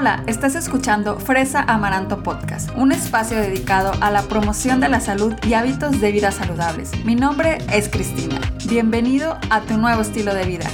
Hola, estás escuchando Fresa Amaranto Podcast, un espacio dedicado a la promoción de la salud y hábitos de vida saludables. Mi nombre es Cristina. Bienvenido a tu nuevo estilo de vida.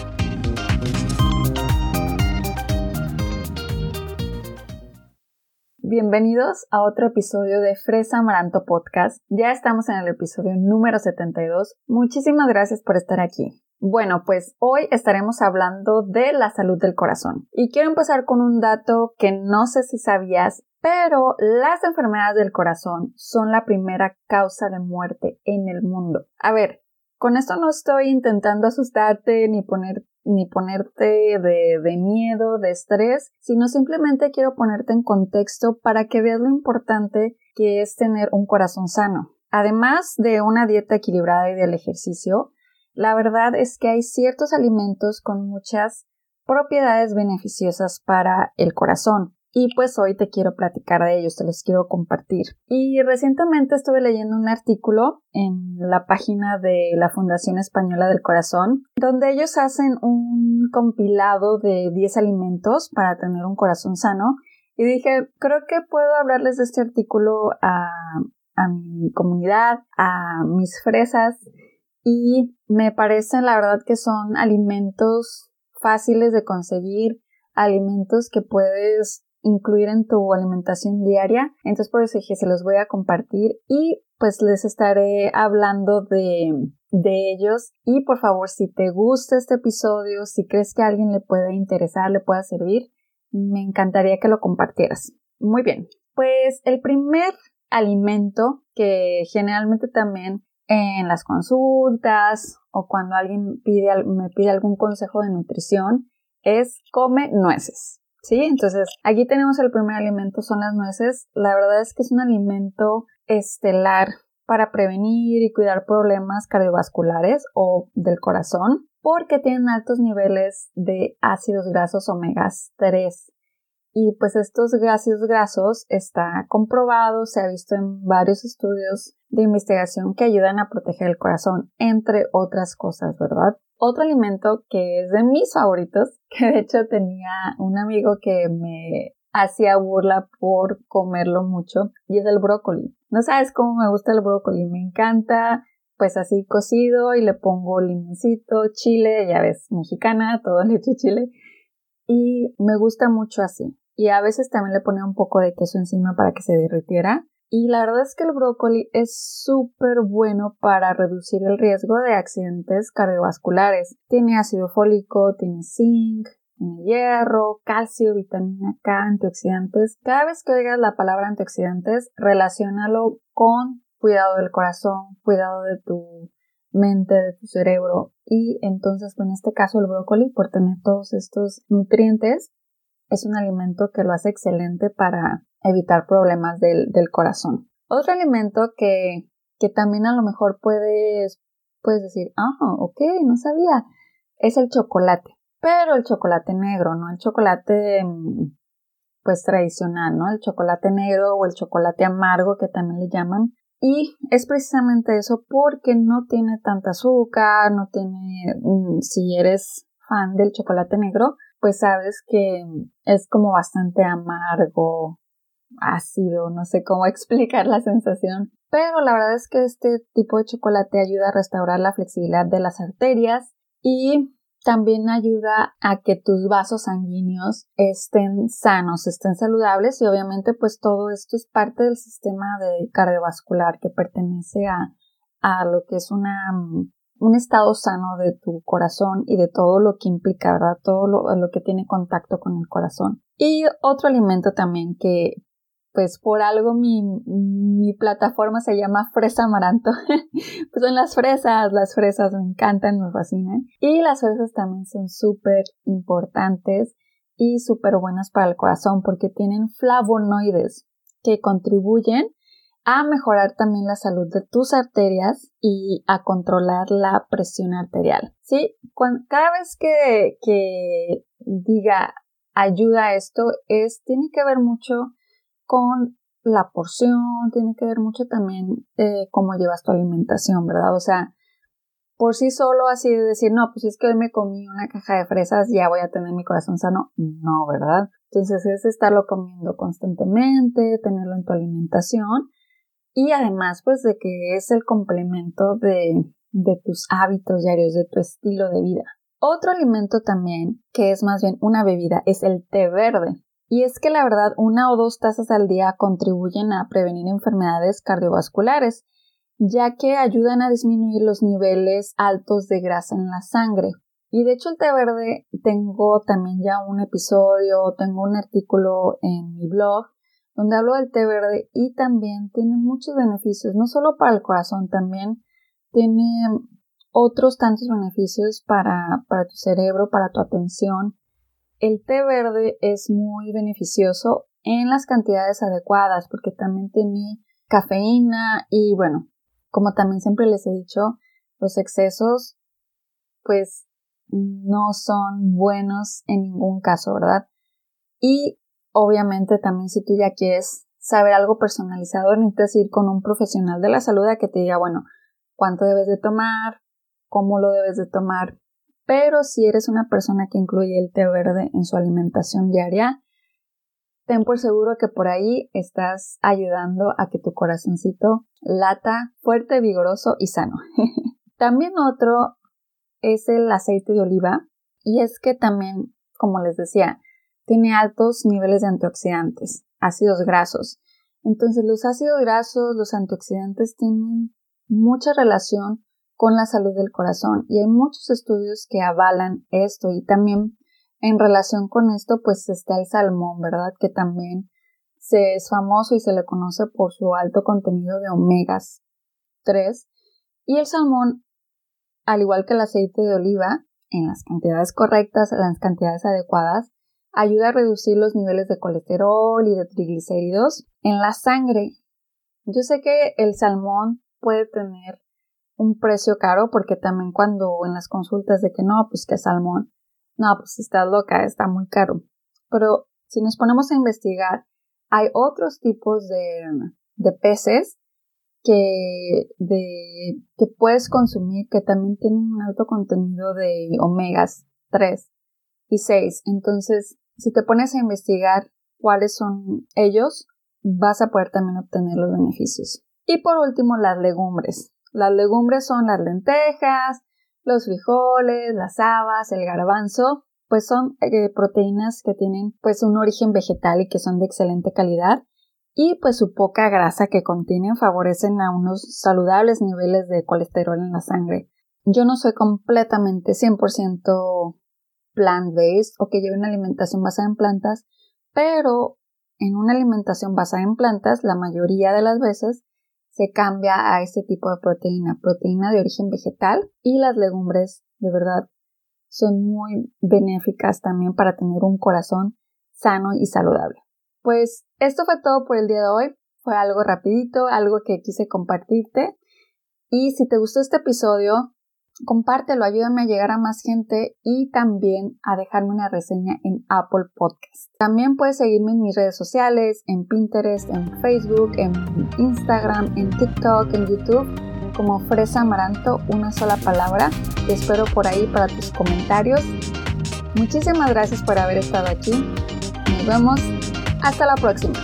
Bienvenidos a otro episodio de Fresa Amaranto Podcast. Ya estamos en el episodio número 72. Muchísimas gracias por estar aquí. Bueno, pues hoy estaremos hablando de la salud del corazón. Y quiero empezar con un dato que no sé si sabías, pero las enfermedades del corazón son la primera causa de muerte en el mundo. A ver, con esto no estoy intentando asustarte ni poner ni ponerte de, de, miedo, de estrés, sino simplemente quiero ponerte en contexto para que veas lo importante que es tener un corazón sano. Además de una dieta equilibrada y del ejercicio, la verdad es que hay ciertos alimentos con muchas propiedades beneficiosas para el corazón. Y pues hoy te quiero platicar de ellos, te los quiero compartir. Y recientemente estuve leyendo un artículo en la página de la Fundación Española del Corazón, donde ellos hacen un compilado de 10 alimentos para tener un corazón sano. Y dije, creo que puedo hablarles de este artículo a, a mi comunidad, a mis fresas y me parecen la verdad que son alimentos fáciles de conseguir, alimentos que puedes incluir en tu alimentación diaria. Entonces por eso dije, se los voy a compartir y pues les estaré hablando de, de ellos. Y por favor, si te gusta este episodio, si crees que a alguien le puede interesar, le pueda servir, me encantaría que lo compartieras. Muy bien, pues el primer alimento que generalmente también en las consultas o cuando alguien pide, me pide algún consejo de nutrición es come nueces. ¿Sí? Entonces, aquí tenemos el primer alimento, son las nueces. La verdad es que es un alimento estelar para prevenir y cuidar problemas cardiovasculares o del corazón porque tienen altos niveles de ácidos grasos omega 3 y pues estos gases grasos está comprobado, se ha visto en varios estudios de investigación que ayudan a proteger el corazón, entre otras cosas, ¿verdad? Otro alimento que es de mis favoritos, que de hecho tenía un amigo que me hacía burla por comerlo mucho, y es el brócoli. No sabes cómo me gusta el brócoli, me encanta, pues así cocido y le pongo limoncito, chile, ya ves, mexicana, todo le echo chile, y me gusta mucho así y a veces también le ponía un poco de queso encima para que se derritiera. Y la verdad es que el brócoli es súper bueno para reducir el riesgo de accidentes cardiovasculares. Tiene ácido fólico, tiene zinc, tiene hierro, calcio, vitamina K, antioxidantes. Cada vez que oigas la palabra antioxidantes, relacionalo con cuidado del corazón, cuidado de tu mente, de tu cerebro. Y entonces, en este caso, el brócoli, por tener todos estos nutrientes, es un alimento que lo hace excelente para evitar problemas del, corazón. Otro alimento que, que, también a lo mejor puedes, puedes decir, ah, ok, no sabía, es el chocolate. Pero el chocolate negro, no el chocolate mm, pues tradicional, ¿no? El chocolate negro o el chocolate amargo que también le llaman. Y es precisamente eso porque no tiene tanta azúcar, no tiene, mm, si eres fan del chocolate negro, pues sabes que es como bastante amargo, ácido, no sé cómo explicar la sensación, pero la verdad es que este tipo de chocolate ayuda a restaurar la flexibilidad de las arterias y también ayuda a que tus vasos sanguíneos estén sanos, estén saludables y obviamente pues todo esto es parte del sistema cardiovascular que pertenece a, a lo que es una un estado sano de tu corazón y de todo lo que implica, ¿verdad? Todo lo, que tiene contacto con el corazón. Y otro alimento también que, pues por algo mi, mi plataforma se llama Fresa Amaranto. pues son las fresas, las fresas me encantan, me fascinan. Y las fresas también son súper importantes y súper buenas para el corazón porque tienen flavonoides que contribuyen a mejorar también la salud de tus arterias y a controlar la presión arterial. ¿Sí? cada vez que, que diga ayuda a esto, es, tiene que ver mucho con la porción, tiene que ver mucho también eh, cómo llevas tu alimentación, ¿verdad? O sea, por sí solo así de decir, no, pues es que hoy me comí una caja de fresas, ya voy a tener mi corazón sano. No, ¿verdad? Entonces es estarlo comiendo constantemente, tenerlo en tu alimentación y además pues de que es el complemento de, de tus hábitos diarios, de tu estilo de vida. Otro alimento también, que es más bien una bebida, es el té verde. Y es que la verdad, una o dos tazas al día contribuyen a prevenir enfermedades cardiovasculares ya que ayudan a disminuir los niveles altos de grasa en la sangre. Y de hecho el té verde tengo también ya un episodio, tengo un artículo en mi blog donde hablo del té verde y también tiene muchos beneficios, no solo para el corazón, también tiene otros tantos beneficios para, para tu cerebro, para tu atención. El té verde es muy beneficioso en las cantidades adecuadas porque también tiene cafeína y bueno, como también siempre les he dicho, los excesos pues no son buenos en ningún caso, ¿verdad? Y obviamente también si tú ya quieres saber algo personalizado, necesitas ir con un profesional de la salud a que te diga, bueno, cuánto debes de tomar, cómo lo debes de tomar. Pero si eres una persona que incluye el té verde en su alimentación diaria, ten por seguro que por ahí estás ayudando a que tu corazoncito lata fuerte, vigoroso y sano. también otro es el aceite de oliva y es que también, como les decía, tiene altos niveles de antioxidantes, ácidos grasos. Entonces los ácidos grasos, los antioxidantes tienen mucha relación con la salud del corazón y hay muchos estudios que avalan esto y también en relación con esto, pues está el salmón, ¿verdad? Que también se es famoso y se le conoce por su alto contenido de omegas 3. Y el salmón, al igual que el aceite de oliva, en las cantidades correctas, en las cantidades adecuadas, ayuda a reducir los niveles de colesterol y de triglicéridos en la sangre. Yo sé que el salmón puede tener un precio caro porque también cuando en las consultas de que no, pues que salmón, no, pues está loca, está muy caro. Pero si nos ponemos a investigar, hay otros tipos de, de peces que, de, que puedes consumir que también tienen un alto contenido de omegas 3 y 6. Entonces, si te pones a investigar cuáles son ellos, vas a poder también obtener los beneficios. Y por último, las legumbres. Las legumbres son las lentejas, los frijoles, las habas, el garbanzo, pues son eh, proteínas que tienen pues un origen vegetal y que son de excelente calidad y pues su poca grasa que contienen favorecen a unos saludables niveles de colesterol en la sangre. Yo no soy completamente 100% plant-based o que lleve una alimentación basada en plantas, pero en una alimentación basada en plantas la mayoría de las veces se cambia a este tipo de proteína, proteína de origen vegetal y las legumbres de verdad son muy benéficas también para tener un corazón sano y saludable. Pues esto fue todo por el día de hoy. Fue algo rapidito, algo que quise compartirte. Y si te gustó este episodio, compártelo, ayúdame a llegar a más gente y también a dejarme una reseña en Apple Podcast. También puedes seguirme en mis redes sociales, en Pinterest, en Facebook, en Instagram, en TikTok, en YouTube, como Fresa Amaranto, una sola palabra. Te espero por ahí para tus comentarios. Muchísimas gracias por haber estado aquí. Nos vemos. Hasta la próxima.